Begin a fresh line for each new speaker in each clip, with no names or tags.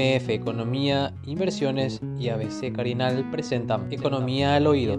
MF Economía, Inversiones y ABC Carinal presentan Economía al Oído.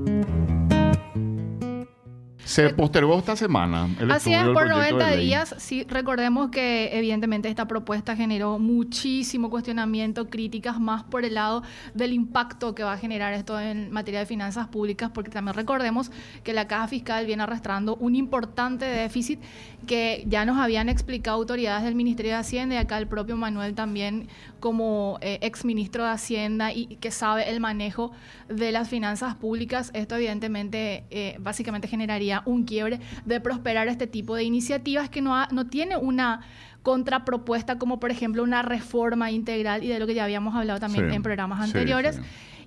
Se postergó esta semana.
El Así es, por 90 días. Sí, recordemos que evidentemente esta propuesta generó muchísimo cuestionamiento, críticas más por el lado del impacto que va a generar esto en materia de finanzas públicas, porque también recordemos que la caja fiscal viene arrastrando un importante déficit que ya nos habían explicado autoridades del Ministerio de Hacienda y acá el propio Manuel también como eh, ex ministro de Hacienda y que sabe el manejo de las finanzas públicas. Esto evidentemente eh, básicamente generaría un quiebre de prosperar este tipo de iniciativas que no, no tiene una contrapropuesta como por ejemplo una reforma integral y de lo que ya habíamos hablado también en programas anteriores.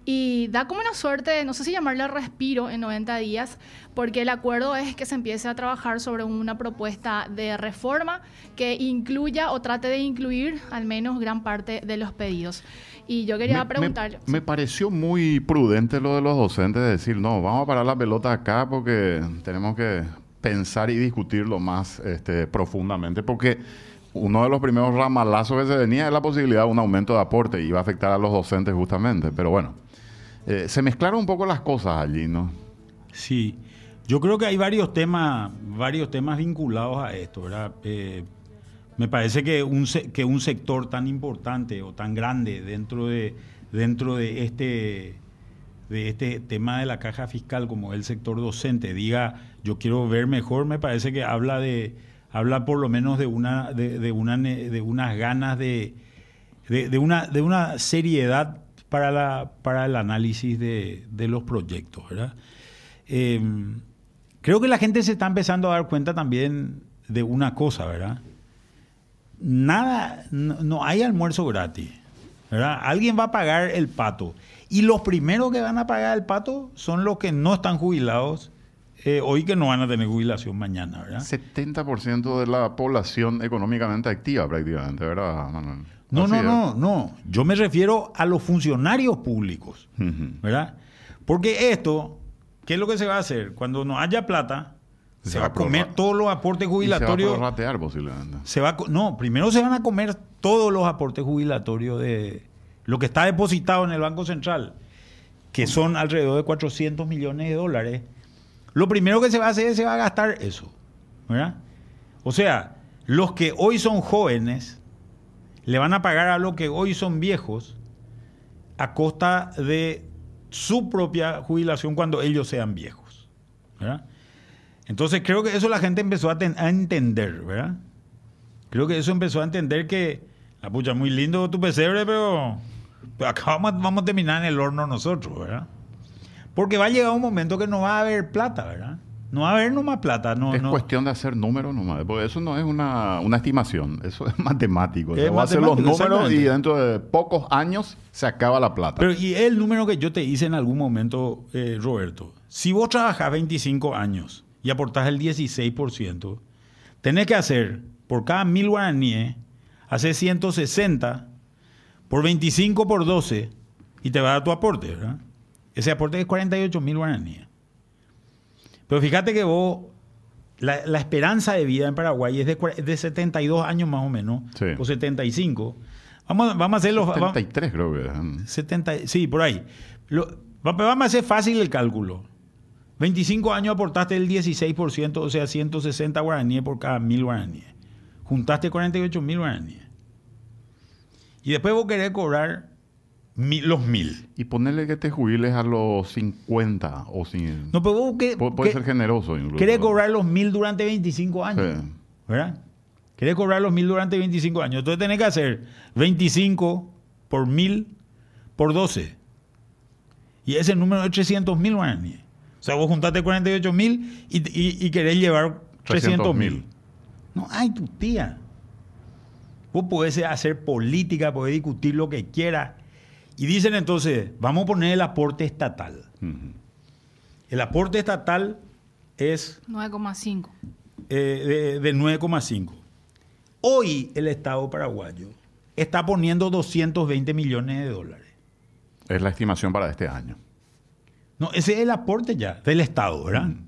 Y da como una suerte, no sé si llamarle respiro en 90 días, porque el acuerdo es que se empiece a trabajar sobre una propuesta de reforma que incluya o trate de incluir al menos gran parte de los pedidos. Y yo quería preguntar...
Me, pareció muy prudente lo de los docentes de decir, no, vamos a parar la pelota acá porque tenemos que pensar y discutirlo más este, profundamente, porque uno de los primeros ramalazos que se venía es la posibilidad de un aumento de aporte y iba a afectar a los docentes justamente. Pero bueno, eh, se mezclaron un poco las cosas allí, ¿no?
Sí, yo creo que hay varios temas, varios temas vinculados a esto, ¿verdad? Eh, me parece que un, que un sector tan importante o tan grande dentro de, dentro de este de este tema de la caja fiscal como el sector docente diga yo quiero ver mejor me parece que habla de habla por lo menos de una de, una de unas ganas de, de, una de una seriedad para la para el análisis de, los proyectos ¿verdad? Em, creo que la gente se está empezando a dar cuenta también de una cosa verdad nada, no, hay almuerzo gratis. ¿verdad? Alguien va a pagar el pato. Y los primeros que van a pagar el pato son los que no están jubilados eh, hoy que no van a tener jubilación mañana, ¿verdad?
70% de la población económicamente activa prácticamente, ¿verdad, Manuel?
No, no, no, no. Yo me refiero a los funcionarios públicos, ¿verdad? Porque esto, ¿qué es lo que se va a hacer? Cuando no haya plata, se, va a comer todos los aportes jubilatorios. se va a
ratear posiblemente.
Se va no, primero se van a comer todos los aportes jubilatorios de lo que está depositado en el Banco Central, que son alrededor de 400 millones de dólares. Lo primero que se va a hacer es se va a gastar eso. ¿verdad? O sea, los que hoy son jóvenes le van a pagar a los que hoy son viejos a costa de su propia jubilación cuando ellos sean viejos. Entonces creo que eso la gente empezó a, entender, ¿verdad? Creo que eso empezó a entender que, la pucha, muy lindo tu pesebre, pero, acá vamos, a terminar en el horno nosotros, ¿verdad? Porque va a llegar un momento que no va a haber plata, ¿verdad? No va a haber nomás plata. No,
es cuestión de hacer números nomás. Porque eso no es una, estimación, eso es matemático. Se va a hacer los números y dentro de pocos años se acaba la plata.
Pero y el número que yo te hice en algún momento, eh, Roberto, si vos trabajás 25 años y aportás el 16%, tenés que hacer por cada mil guaraníes, hacer 160 por 25 por 12 y te va a dar tu aporte, ¿verdad? Ese aporte es 48 mil guaraníes. Pero fíjate que vos, la, esperanza de vida en Paraguay es de, de 72 años más o menos, o 75. Vamos, vamos a hacer los...
73 creo que.
70, sí, por ahí. vamos a hacer fácil el cálculo. 25 años aportaste el 16%, o sea, 160 guaraníes por cada mil guaraníes. Juntaste 48 mil guaraníes. Y después vos querés cobrar los mil.
Y ponerle que te jubiles a los 50 o sin...
No, pero vos que,
Puede ser generoso incluso.
Querés cobrar los mil durante 25 años. ¿Verdad? Querés cobrar los mil durante 25 años. Entonces tenés que hacer 25 por mil por 12. Y ese número es 300 mil guaraníes. O sea, vos juntaste 48 mil y, querés llevar 300 mil. No, ay, tu tía. Vos podés hacer política, podés discutir lo que quieras. Y dicen entonces, vamos a poner el aporte estatal. El aporte estatal es...
9,5.
Eh, de, de 9,5. Hoy el Estado paraguayo está poniendo 220 millones de dólares.
Es la estimación para este año.
No, ese es el aporte ya del Estado, ¿verdad? Mm.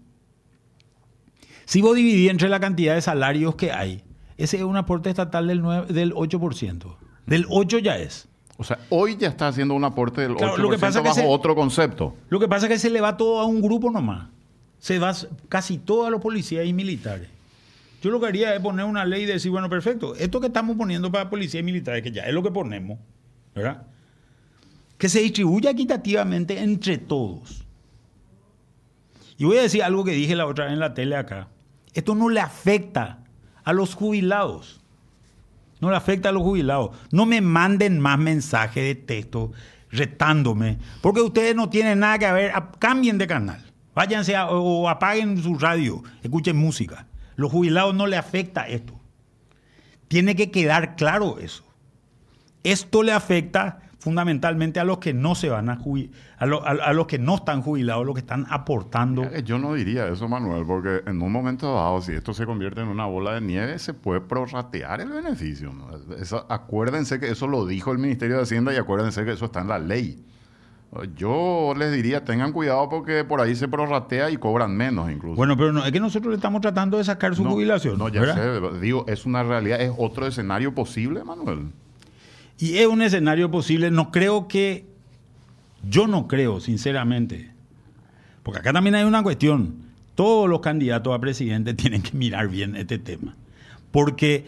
Si vos dividís entre la cantidad de salarios que hay, ese es un aporte estatal del, 9, del 8%. Del 8 ya es.
O sea, hoy ya está haciendo un aporte del
Claro,
8%
lo que pasa que
bajo
se-
otro concepto.
Lo que pasa es que se le va todo a un grupo nomás. Se va casi todo a los policías y militares. Yo lo que haría es poner una ley y decir, bueno, perfecto, esto que estamos poniendo para policías y militares, que ya es lo que ponemos, ¿verdad? Que se distribuya equitativamente entre todos. Y voy a decir algo que dije la otra vez en la tele acá. Esto no le afecta a los jubilados. No le afecta a los jubilados. No me manden más mensajes de texto retándome, porque ustedes no tienen nada que ver. Cambien de canal. Váyanse o apaguen su radio, escuchen música. Los jubilados no le afecta esto. Tiene que quedar claro eso. Esto le afecta fundamentalmente a los que no se van a jubilar, a, lo- a- a los que no están jubilados, los que están aportando.
Eh, Yo no diría eso, Manuel, porque en un momento dado, si esto se convierte en una bola de nieve, se puede prorratear el beneficio. ¿no? Eso- acuérdense que eso lo dijo el Ministerio de Hacienda y acuérdense que eso está en la ley. Yo les diría, tengan cuidado porque por ahí se prorratea y cobran menos incluso.
Bueno, pero no, es que nosotros le estamos tratando de sacar su
No,
jubilación.
No, ya
¿verdad?
sé, digo, es una realidad, es otro escenario posible, Manuel.
Y es un escenario posible. No creo que. Yo no creo, sinceramente. Porque acá también hay una cuestión. Todos los candidatos a presidente tienen que mirar bien este tema. Porque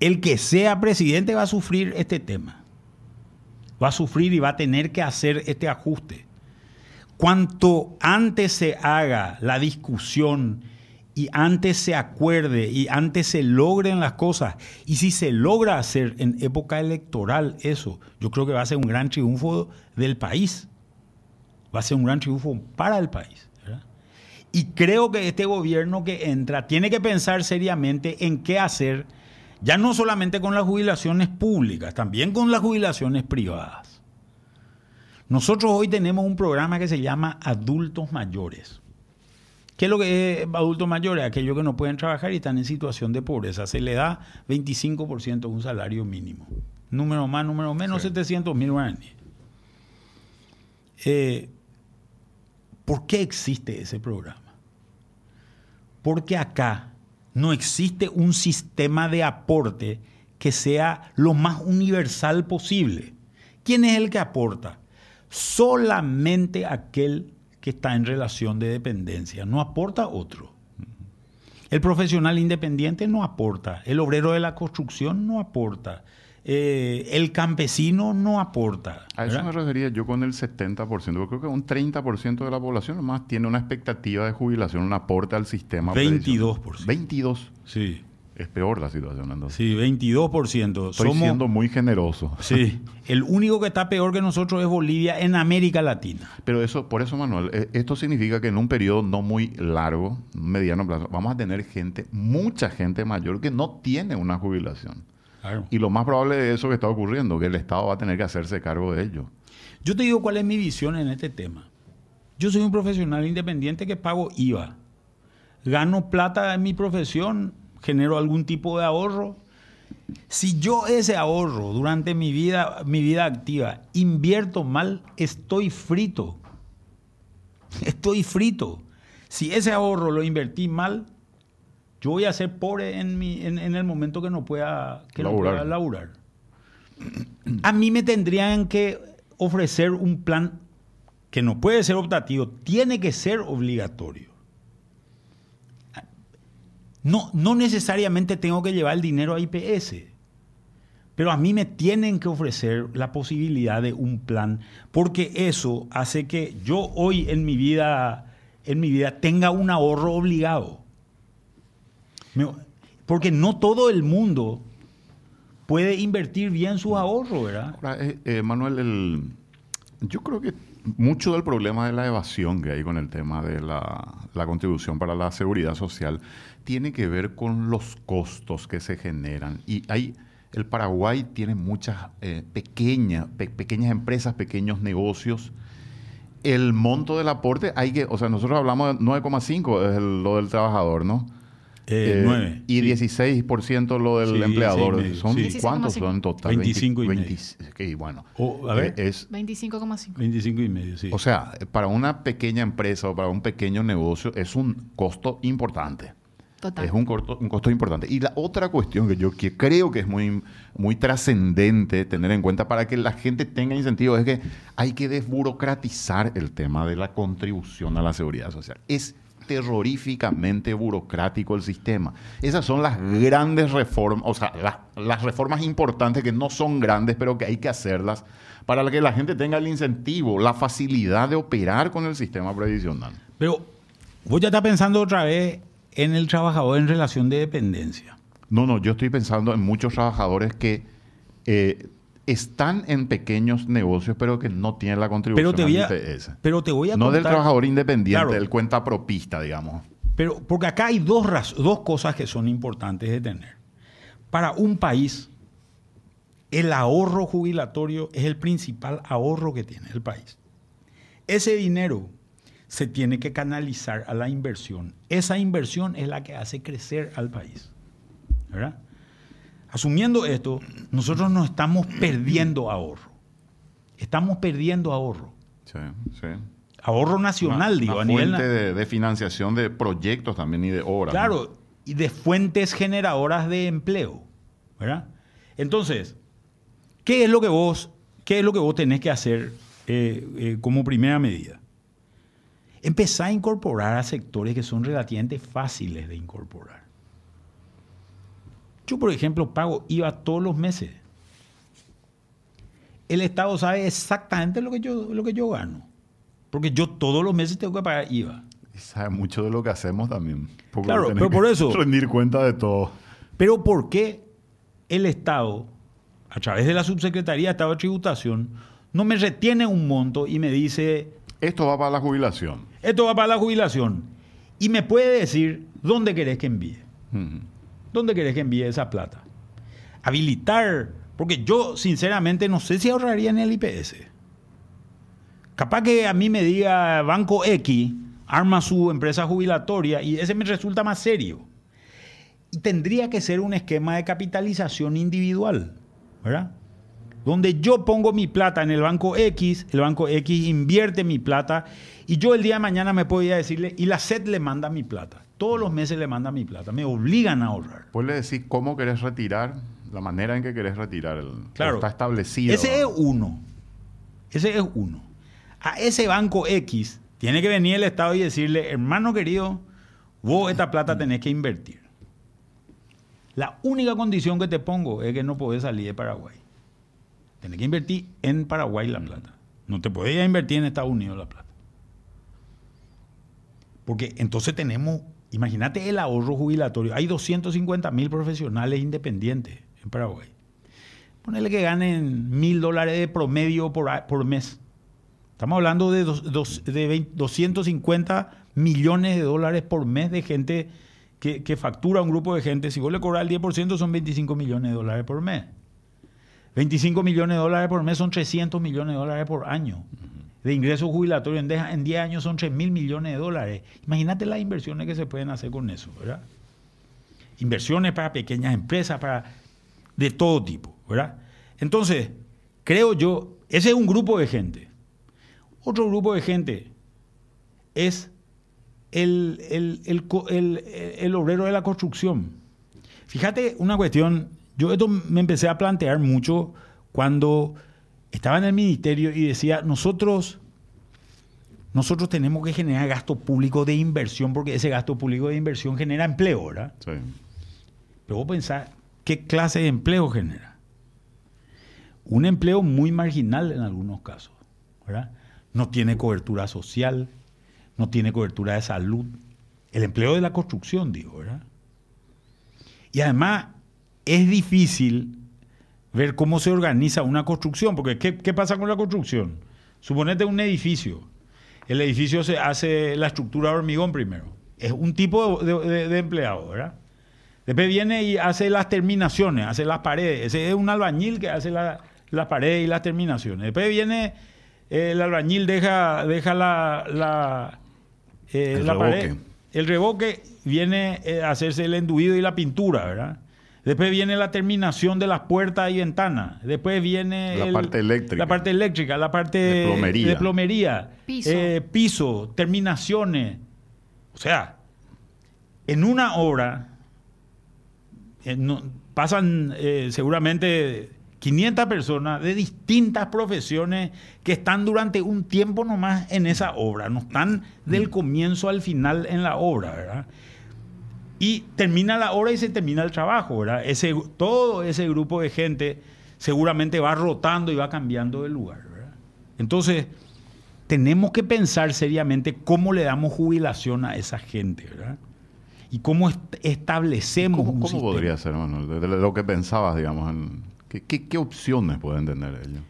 el que sea presidente va a sufrir este tema. Va a sufrir y va a tener que hacer este ajuste. Cuanto antes se haga la discusión y antes se acuerde y antes se logren las cosas, y si se logra hacer en época electoral eso, yo creo que va a ser un gran triunfo del país. Va a ser un gran triunfo para el país. Y creo que este gobierno que entra tiene que pensar seriamente en qué hacer, ya no solamente con las jubilaciones públicas, también con las jubilaciones privadas. Nosotros hoy tenemos un programa que se llama Adultos Mayores. ¿Qué es lo que es adultos mayores? Aquellos que no pueden trabajar y están en situación de pobreza. Se le da 25% de un salario mínimo. Número más, número menos, 700 mil guaraníes. Eh, ¿Por qué existe ese programa? Porque acá no existe un sistema de aporte que sea lo más universal posible. ¿Quién es el que aporta? Solamente aquel que está en relación de dependencia, no aporta otro. El profesional independiente no aporta, el obrero de la construcción no aporta, eh, el campesino no aporta.
A eso me refería yo con el 70%, porque creo que un 30% de la población nomás tiene una expectativa de jubilación, un aporte al sistema.
22%.
previsional. 22.
Sí,
Es peor la situación entonces.
sí, 22%.
Estoy
Somos,
siendo muy generoso.
sí, el único que está peor que nosotros es Bolivia en América Latina.
Pero eso, por eso, Manuel, eh, esto significa que en un periodo no muy largo, mediano plazo, vamos a tener gente, mucha gente mayor que no tiene una jubilación.
Claro.
Y lo más probable de eso que está ocurriendo, que el Estado va a tener que hacerse cargo de ello.
Yo te digo cuál es mi visión en este tema. Yo soy un profesional independiente que pago IVA. Gano plata en mi profesión, genero algún tipo de ahorro. Si yo ese ahorro durante mi vida, mi vida activa invierto mal, estoy frito. Estoy frito. Si ese ahorro lo invertí mal, yo voy a ser pobre en, mi, en, en el momento que no pueda, que no pueda laburar. A mí me tendrían que ofrecer un plan que no puede ser optativo, tiene que ser obligatorio. No, no necesariamente tengo que llevar el dinero a IPS, pero a mí me tienen que ofrecer la posibilidad de un plan, porque eso hace que yo hoy en mi vida, en mi vida tenga un ahorro obligado. Porque no todo el mundo puede invertir bien su ahorro, ¿verdad?
Ahora, eh, eh, Manuel, el- yo creo que mucho del problema de la evasión que hay con el tema de la, la contribución para la seguridad social tiene que ver con los costos que se generan. Y hay, el Paraguay tiene muchas eh, pequeñas, pe- pequeñas empresas, pequeños negocios. El monto del aporte hay que, o sea, nosotros hablamos de 9,5 es lo del trabajador, ¿no?
Eh,
Eh,
nueve,
Y
sí.
16% lo del
Sí,
empleador. ¿Son
sí.
cuántos
16,5.
son en total?
25 y medio.
20 ok, bueno.
O, a ver.
Eh, es,
25,5.
25 y medio, sí.
o sea, para una pequeña empresa o para un pequeño negocio es un costo importante. Es un, un costo importante. Y la otra cuestión que yo creo que es muy, muy trascendente tener en cuenta para que la gente tenga incentivo es que hay que desburocratizar el tema de la contribución a la seguridad social. Es terroríficamente burocrático el sistema. Esas son las grandes reformas, o sea, las reformas importantes que no son grandes, pero que hay que hacerlas para que la gente tenga el incentivo, la facilidad de operar con el sistema previsional.
Pero vos ya estás pensando otra vez en el trabajador en relación de dependencia.
No, no, yo estoy pensando en muchos trabajadores que eh, están en pequeños negocios, pero que no tienen la contribución
pero te voy a, Pero te voy a
No del trabajador independiente, del cuenta propista, digamos.
Pero porque acá hay dos, dos cosas que son importantes de tener. Para un país, el ahorro jubilatorio es el principal ahorro que tiene el país. Ese dinero se tiene que canalizar a la inversión. Esa inversión es la que hace crecer al país. ¿verdad? Asumiendo esto, nosotros no estamos perdiendo ahorro. Estamos perdiendo ahorro. Sí, sí. Ahorro nacional, digo,
a nivel. De, de, financiación de proyectos también y de obras.
Claro, y de fuentes generadoras de empleo. ¿verdad? Entonces, ¿qué es lo que vos, qué es lo que vos tenés que hacer eh, eh, como primera medida? Empezar a incorporar a sectores que son relativamente fáciles de incorporar. Yo, por ejemplo, pago IVA todos los meses. El Estado sabe exactamente lo que yo, lo que yo gano. Porque yo todos los meses tengo que pagar IVA.
Y sabe mucho de lo que hacemos también.
claro, pero por eso.
Rendir cuenta de todo.
Pero ¿por qué el Estado, a través de la Subsecretaría de Estado de Tributación, no me retiene un monto y me dice.
Esto va para la jubilación.
Esto va para la jubilación. Y me puede decir dónde querés que envíe. ¿Dónde querés que envíe esa plata? Habilitar, porque yo sinceramente no sé si ahorraría en el IPS. Capaz que a mí me diga Banco X, arma su empresa jubilatoria y ese me resulta más serio. Y tendría que ser un esquema de capitalización individual, ¿verdad? Donde yo pongo mi plata en el banco X, el banco X invierte mi plata y yo el día de mañana me podía decirle, y la SED le manda mi plata. Todos los meses le manda mi plata. Me obligan a ahorrar.
Puedes decir cómo querés retirar, la manera en que querés retirar. El, claro. Está establecido.
Ese es uno. Ese es uno. A ese banco X tiene que venir el Estado y decirle, hermano querido, vos esta plata tenés que invertir. La única condición que te pongo es que no podés salir de Paraguay. Tenés que invertir en Paraguay la plata. No te podés invertir en Estados Unidos la plata. Porque entonces tenemos, imagínate el ahorro jubilatorio. Hay 250 mil profesionales independientes en Paraguay. Ponele que ganen mil dólares de promedio por, mes. Estamos hablando de, de 250 millones de dólares por mes de gente que, que, factura un grupo de gente. Si vos le cobras el 10% son 25 millones de dólares por mes. 25 millones de dólares por mes son 300 millones de dólares por año de ingresos jubilatorios en 10 años son 3 mil millones de dólares. Imagínate las inversiones que se pueden hacer con eso, ¿verdad? Inversiones para pequeñas empresas, para de todo tipo, ¿verdad? Entonces, creo yo, ese es un grupo de gente. Otro grupo de gente es el, el obrero de la construcción. Fíjate una cuestión, yo esto me empecé a plantear mucho cuando estaba en el ministerio y decía, nosotros, nosotros tenemos que generar gasto público de inversión porque ese gasto público de inversión genera empleo, ¿verdad? Sí. Pero vos pensás, ¿qué clase de empleo genera? Un empleo muy marginal en algunos casos, ¿verdad? No tiene cobertura social, no tiene cobertura de salud. El empleo de la construcción, digo, ¿verdad? Y además es difícil ver cómo se organiza una construcción, porque ¿qué, pasa con la construcción? Suponete un edificio. El edificio se hace la estructura de hormigón primero. Es un tipo de, empleado, ¿verdad? Después viene y hace las terminaciones, hace las paredes. Ese es un albañil que hace las paredes y las terminaciones. Después viene el albañil, deja, deja la, la, eh, la pared. El reboque viene a hacerse el enduido y la pintura, ¿verdad? Después viene la terminación de las puertas y ventanas. Después viene
la parte eléctrica.
La parte eléctrica, la parte de plomería. piso. Eh, piso, terminaciones. O sea, en una obra eh, pasan eh, seguramente 500 personas de distintas profesiones que están durante un tiempo nomás en esa obra, no están del mm. comienzo al final en la obra, ¿verdad? Y termina la obra y se termina el trabajo, ¿verdad? Ese, todo ese grupo de gente seguramente va rotando y va cambiando de lugar, ¿verdad? Entonces, tenemos que pensar seriamente cómo le damos jubilación a esa gente, ¿verdad? Y cómo establecemos
¿Cómo, ¿cómo podría ser, Manuel? De lo que pensabas, digamos, en ¿Qué, opciones pueden tener ellos?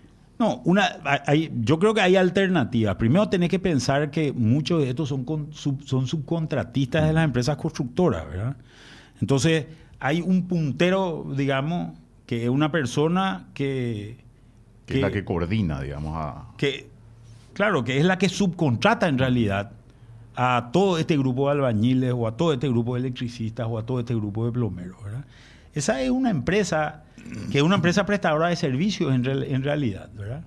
No, una, hay, yo creo que hay alternativas. Primero tenés que pensar que muchos de estos son, son subcontratistas de las empresas constructoras, ¿verdad? Entonces, hay un puntero, digamos, que es una persona que...
Que, es la que coordina, digamos,
a... Que, claro, que es la que subcontrata en realidad a todo este grupo de albañiles o a todo este grupo de electricistas o a todo este grupo de plomeros, ¿verdad? Esa es una empresa que es una empresa prestadora de servicios en, realidad, ¿verdad?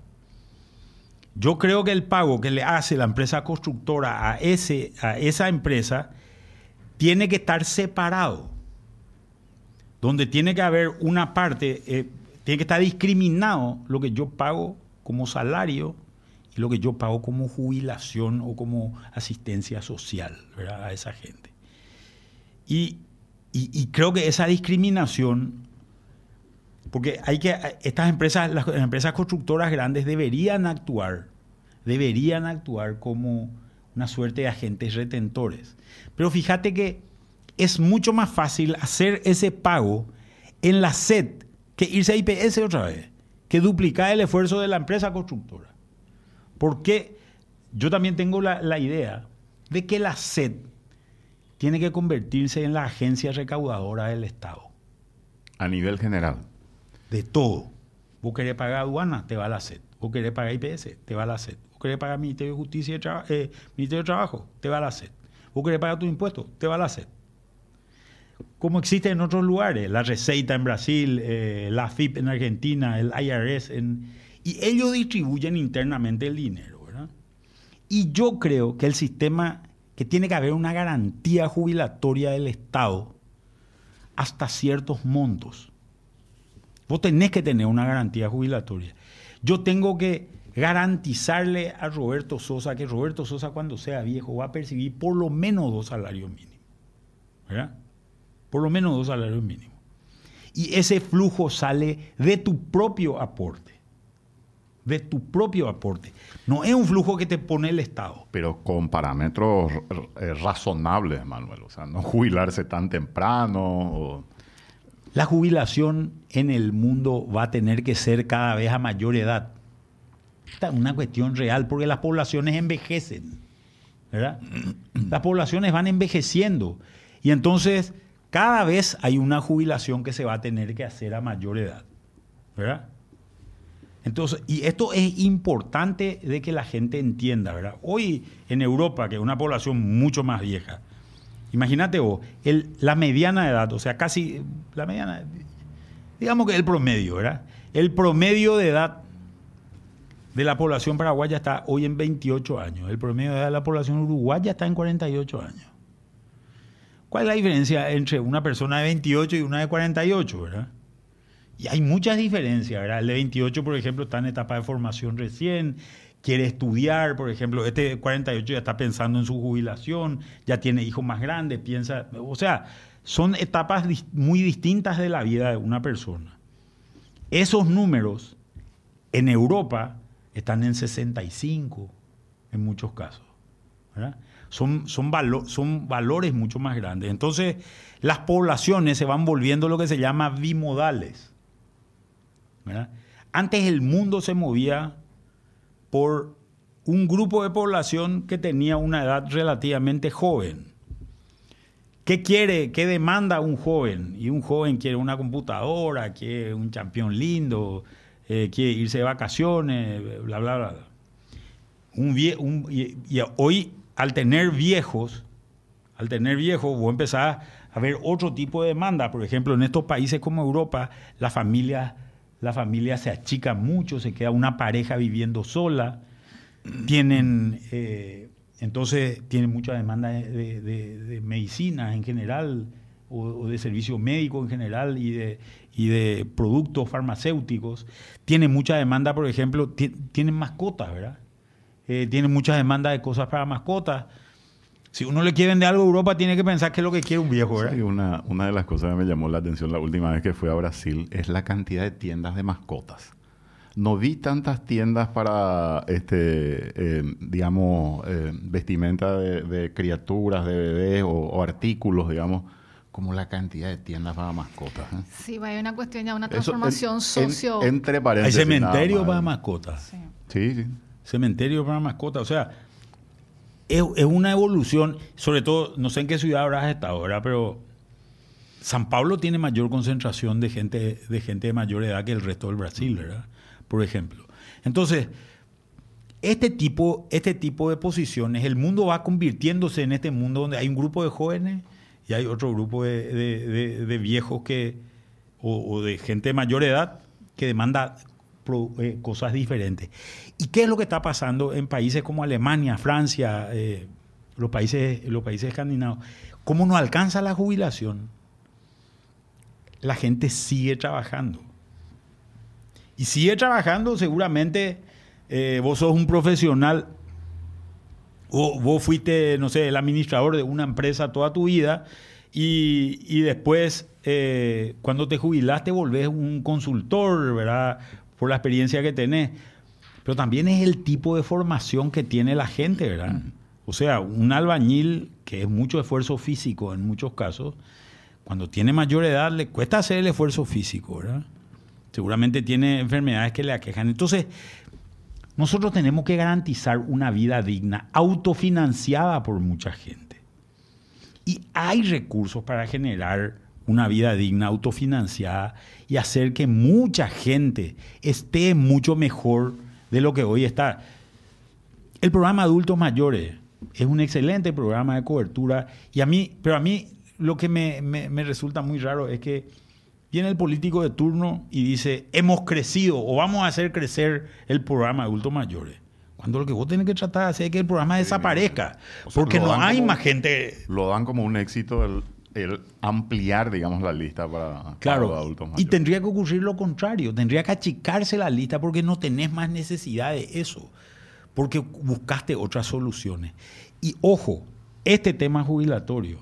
Yo creo que el pago que le hace la empresa constructora a, ese, a esa empresa tiene que estar separado, donde tiene que haber una parte, eh, tiene que estar discriminado lo que yo pago como salario y lo que yo pago como jubilación o como asistencia social a esa gente. y creo que esa discriminación porque hay que, estas empresas, las empresas constructoras grandes deberían actuar, deberían actuar como una suerte de agentes retentores. Pero fíjate que es mucho más fácil hacer ese pago en la SED que irse a IPS otra vez, que duplicar el esfuerzo de la empresa constructora. Porque yo también tengo la, la idea de que la SED tiene que convertirse en la agencia recaudadora del Estado.
A nivel general
de todo. Vos querés pagar aduana, te va a la SED. Vos querés pagar IPS, te va a la SED. Vos querés pagar Ministerio de Justicia y eh, Ministerio de Trabajo, te va a la SED. Vos querés pagar tus impuestos, te va a la SED. Como existe en otros lugares, la Receita en Brasil, eh, la FIP en Argentina, el IRS, en, y ellos distribuyen internamente el dinero. ¿verdad? Y yo creo que el sistema, que tiene que haber una garantía jubilatoria del Estado hasta ciertos montos Vos tenés que tener una garantía jubilatoria. Yo tengo que garantizarle a Roberto Sosa que Roberto Sosa cuando sea viejo va a percibir por lo menos dos salarios mínimos. ¿Verdad? Por lo menos dos salarios mínimos. Y ese flujo sale de tu propio aporte. De tu propio aporte. No es un flujo que te pone el Estado.
Pero con parámetros eh, razonables, Manuel. O sea, no jubilarse tan temprano. O
la jubilación en el mundo va a tener que ser cada vez a mayor edad. Esta es una cuestión real porque las poblaciones envejecen. ¿verdad? Las poblaciones van envejeciendo. Y entonces cada vez hay una jubilación que se va a tener que hacer a mayor edad. ¿verdad? Entonces, y esto es importante de que la gente entienda, ¿verdad? Hoy en Europa, que es una población mucho más vieja, Imagínate vos, la mediana edad, o sea, casi la mediana, digamos que el promedio, ¿verdad? El promedio de edad de la población paraguaya está hoy en 28 años. El promedio de edad de la población uruguaya está en 48 años. ¿Cuál es la diferencia entre una persona de 28 y una de 48, verdad? Y hay muchas diferencias, ¿verdad? El de 28, por ejemplo, está en etapa de formación recién, quiere estudiar, por ejemplo, este 48 ya está pensando en su jubilación, ya tiene hijos más grandes, piensa, o sea, son etapas muy distintas de la vida de una persona. Esos números en Europa están en 65 en muchos casos. Son, son, son valores mucho más grandes. Entonces, las poblaciones se van volviendo lo que se llama bimodales. Antes el mundo se movía por un grupo de población que tenía una edad relativamente joven. ¿Qué quiere, qué demanda un joven? Y un joven quiere una computadora, quiere un campeón lindo, eh, quiere irse de vacaciones, bla, bla, bla. Un y, hoy, al tener viejos, al tener viejos, vos empezás a ver otro tipo de demanda. Por ejemplo, en estos países como Europa, la familia la familia se achica mucho, se queda una pareja viviendo sola, tienen eh, entonces tiene mucha demanda de, medicinas en general o, de servicio médico en general y de, y de productos farmacéuticos. Tiene mucha demanda, por ejemplo, tienen mascotas, ¿verdad? Eh, tiene mucha demanda de cosas para mascotas. Si uno le quiere vender algo a Europa, tiene que pensar que es lo que quiere un viejo, ¿verdad?
una, una de las cosas que me llamó la atención la última vez que fui a Brasil es la cantidad de tiendas de mascotas no vi tantas tiendas para, este, eh, digamos, eh, vestimenta de, criaturas, de bebés o, artículos, digamos, como la cantidad de tiendas para mascotas. ¿eh?
Sí, hay una cuestión ya, una transformación socio...
entre
paréntesis. Hay cementerio para mascotas.
Sí. sí,
Cementerio para mascotas. O sea, es, una evolución, sobre todo, no sé en qué ciudad habrás estado, ¿verdad? Pero San Pablo tiene mayor concentración de gente, de gente de mayor edad que el resto del Brasil, ¿verdad? por ejemplo. Entonces, este tipo, este tipo de posiciones, el mundo va convirtiéndose en este mundo donde hay un grupo de jóvenes y hay otro grupo de, viejos que, o, de gente de mayor edad que demanda eh, cosas diferentes. ¿Y qué es lo que está pasando en países como Alemania, Francia, eh, los, países, los países escandinavos? ¿Cómo no alcanza la jubilación? La gente sigue trabajando. Y sigue trabajando, seguramente eh, vos sos un profesional o vos fuiste, no sé, el administrador de una empresa toda tu vida y, después, eh, cuando te jubilaste, volvés un consultor, ¿verdad? Por la experiencia que tenés. Pero también es el tipo de formación que tiene la gente, ¿verdad? Mm. O sea, un albañil, que es mucho esfuerzo físico en muchos casos, cuando tiene mayor edad le cuesta hacer el esfuerzo físico, ¿verdad? Seguramente tiene enfermedades que le aquejan. Entonces, nosotros tenemos que garantizar una vida digna, autofinanciada por mucha gente. Y hay recursos para generar una vida digna, autofinanciada y hacer que mucha gente esté mucho mejor de lo que hoy está. El programa Adultos Mayores es un excelente programa de cobertura y a mí, pero a mí lo que me, me resulta muy raro es que viene el político de turno y dice, hemos crecido o vamos a hacer crecer el programa adultos mayores. Cuando lo que vos tenés que tratar de hacer es que el programa desaparezca. porque no hay más gente.
Lo dan como un éxito el, ampliar, digamos, la lista para,
claro, los adultos mayores. Y tendría que ocurrir lo contrario. Tendría que achicarse la lista porque no tenés más necesidad de eso. Porque buscaste otras soluciones. Y ojo, este tema jubilatorio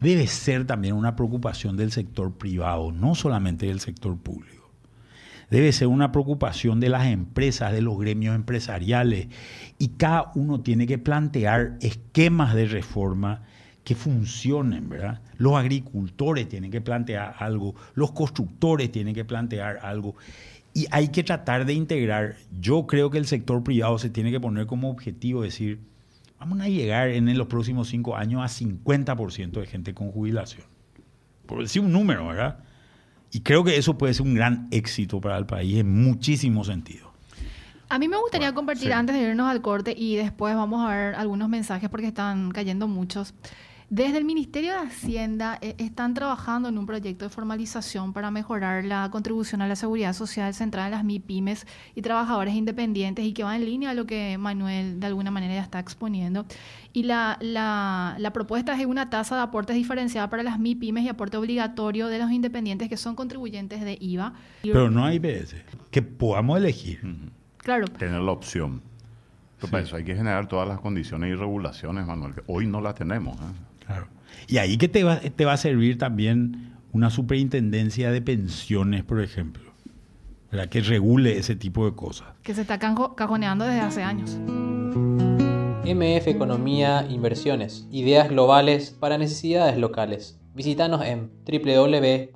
debe ser también una preocupación del sector privado, no solamente del sector público. Debe ser una preocupación de las empresas, de los gremios empresariales, y cada uno tiene que plantear esquemas de reforma que funcionen, ¿verdad? Los agricultores tienen que plantear algo, los constructores tienen que plantear algo, y hay que tratar de integrar. Yo creo que el sector privado se tiene que poner como objetivo decir, vamos a llegar en los próximos cinco años a 50% de gente con jubilación. Por decir un número, ¿verdad? Y creo que eso puede ser un gran éxito para el país en muchísimos sentidos.
A mí me gustaría compartir antes de irnos al corte y después vamos a ver algunos mensajes porque están cayendo muchos. Desde el Ministerio de Hacienda eh, están trabajando en un proyecto de formalización para mejorar la contribución a la seguridad social centrada en las MIPIMES y trabajadores independientes y que va en línea a lo que Manuel de alguna manera ya está exponiendo. Y la, la, propuesta es una tasa de aportes diferenciada para las MIPIMES y aporte obligatorio de los independientes que son contribuyentes de IVA.
Pero no hay veces que podamos elegir.
Claro.
Tener la opción. Pero eso hay que generar todas las condiciones y regulaciones, Manuel, que hoy no las tenemos. ¿eh?
Claro. Y ahí que te va, te va a servir también una superintendencia de pensiones, por ejemplo, ¿verdad? que regule ese tipo de cosas.
Que se está cajoneando desde hace años.
MF Economía Inversiones, ideas globales para necesidades locales. Visítanos en www.mf.com.py.